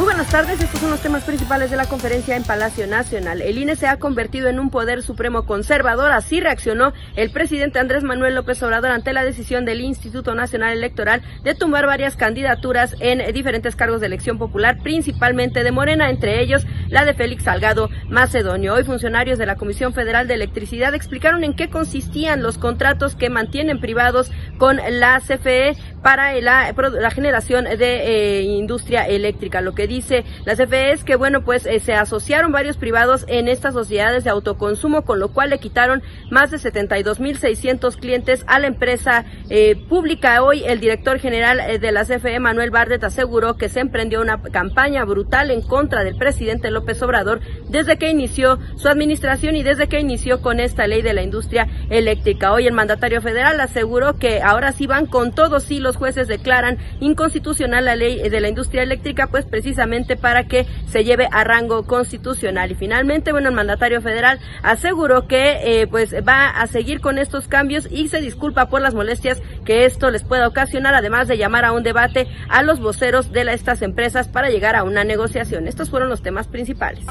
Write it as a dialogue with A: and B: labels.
A: buenas tardes. Estos son los temas principales de la conferencia en Palacio Nacional. El INE se ha convertido en un poder supremo conservador. Así reaccionó el presidente Andrés Manuel López Obrador ante la decisión del Instituto Nacional Electoral de tumbar varias candidaturas en diferentes cargos de elección popular, principalmente de Morena, entre ellos la de Félix Salgado Macedonio. Hoy funcionarios de la Comisión Federal de Electricidad explicaron en qué consistían los contratos que mantienen privados con la CFE para la, generación de eh, industria eléctrica. Lo que dice la CFE es que, bueno, pues eh, se asociaron varios privados en estas sociedades de autoconsumo, con lo cual le quitaron más de 72.600 clientes a la empresa eh, pública. Hoy el director general de la CFE, Manuel Bardet, aseguró que se emprendió una campaña brutal en contra del presidente López Obrador desde que inició su administración y desde que inició con esta ley de la industria eléctrica. Hoy el mandatario federal aseguró que ahora sí van con todos y los jueces declaran inconstitucional la ley de la industria eléctrica, pues precisamente para que se lleve a rango constitucional. Y finalmente, bueno, el mandatario federal aseguró que eh, pues va a seguir con estos cambios y se disculpa por las molestias que esto les pueda ocasionar, además de llamar a un debate a los voceros de estas empresas para llegar a una negociación. Estos fueron los temas principales.